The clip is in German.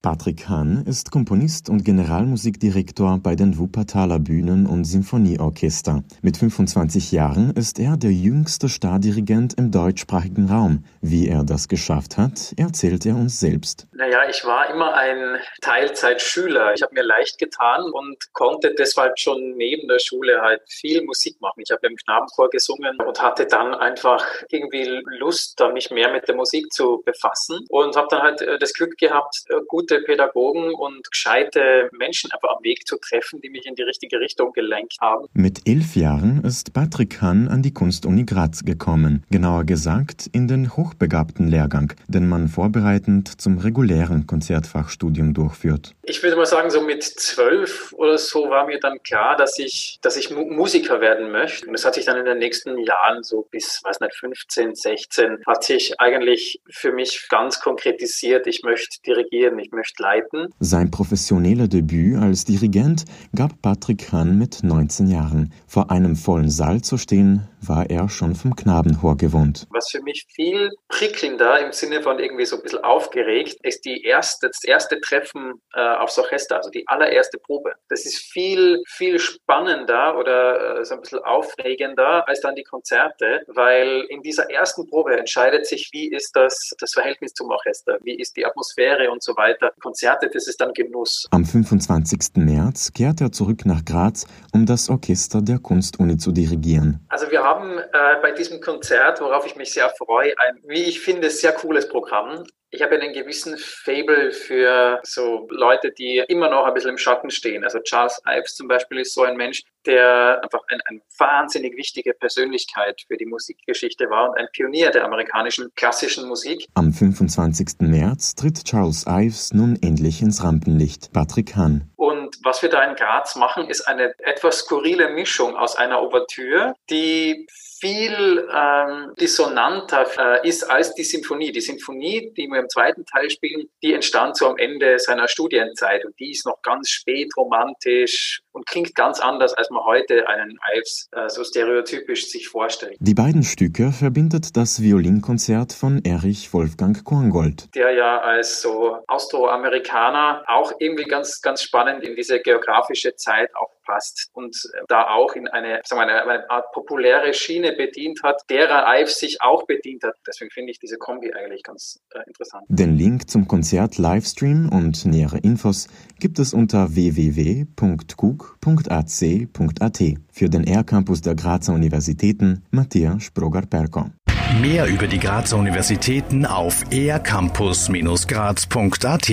Patrick Hahn ist Komponist und Generalmusikdirektor bei den Wuppertaler Bühnen- und Sinfonieorchester. Mit 25 Jahren ist er der jüngste Stardirigent im deutschsprachigen Raum. Wie er das geschafft hat, erzählt er uns selbst. Naja, ich war immer ein Teilzeitschüler. Ich habe mir leicht getan und konnte deshalb schon neben der Schule halt viel Musik machen. Ich habe im Knabenchor gesungen und hatte dann einfach irgendwie Lust, mich mehr mit der Musik zu befassen und habe dann halt äh, das Glück gehabt, äh, gut gute Pädagogen und gescheite Menschen einfach am Weg zu treffen, die mich in die richtige Richtung gelenkt haben. Mit elf Jahren ist Patrick Hahn an die Kunstuni Graz gekommen. Genauer gesagt in den hochbegabten Lehrgang, den man vorbereitend zum regulären Konzertfachstudium durchführt. Ich würde mal sagen, so mit zwölf oder so war mir dann klar, dass ich, dass ich Musiker werden möchte. Und das hat sich dann in den nächsten Jahren, so bis, weiß nicht, 15, 16, hat sich eigentlich für mich ganz konkretisiert. Ich möchte dirigieren, ich möchte leiten. Sein professionelles Debüt als Dirigent gab Patrick Hahn mit 19 Jahren. Vor einem vollen Saal zu stehen, war er schon vom Knabenchor gewohnt. Was für mich viel prickelnder im Sinne von irgendwie so ein bisschen aufgeregt, ist die erste, das erste Treffen äh, aufs Orchester, also die allererste Probe. Das ist viel, viel spannender oder äh, so ein bisschen aufregender als dann die Konzerte, weil in dieser ersten Probe entscheidet sich, wie ist das, das Verhältnis zum Orchester, wie ist die Atmosphäre und so weiter. Konzerte, das ist dann Genuss. Am 25. März kehrt er zurück nach Graz, um das Orchester der Kunstuni zu dirigieren. Also wir haben äh, bei diesem Konzert, worauf ich mich sehr freue, ein, wie ich finde, sehr cooles Programm. Ich habe einen gewissen Fable für so Leute, die immer noch ein bisschen im Schatten stehen. Also Charles Ives zum Beispiel ist so ein Mensch, der einfach ein, eine wahnsinnig wichtige Persönlichkeit für die Musikgeschichte war und ein Pionier der amerikanischen klassischen Musik. Am 25. März tritt Charles Ives nun endlich ins Rampenlicht. Patrick Hahn. Und was wir da in Graz machen, ist eine etwas skurrile Mischung aus einer Ouvertüre, die viel ähm, dissonanter äh, ist als die Symphonie. Die Symphonie, die wir im zweiten Teil spielen, die entstand so am Ende seiner Studienzeit und die ist noch ganz spät romantisch und klingt ganz anders, als man heute einen Ives äh, so stereotypisch sich vorstellt. Die beiden Stücke verbindet das Violinkonzert von Erich Wolfgang Korngold. Der ja als so Austroamerikaner auch irgendwie ganz, ganz spannend in diese geografische Zeit auch passt und äh, da auch in eine, sagen wir, eine, eine Art populäre Schiene bedient hat, derer Ives sich auch bedient hat. Deswegen finde ich diese Kombi eigentlich ganz äh, interessant. Den Link zum Konzert Livestream und nähere Infos gibt es unter www.cook.ac.at. Für den R-Campus der Grazer Universitäten Matthias Sproger-Perko. Mehr über die Grazer Universitäten auf ercampus-graz.at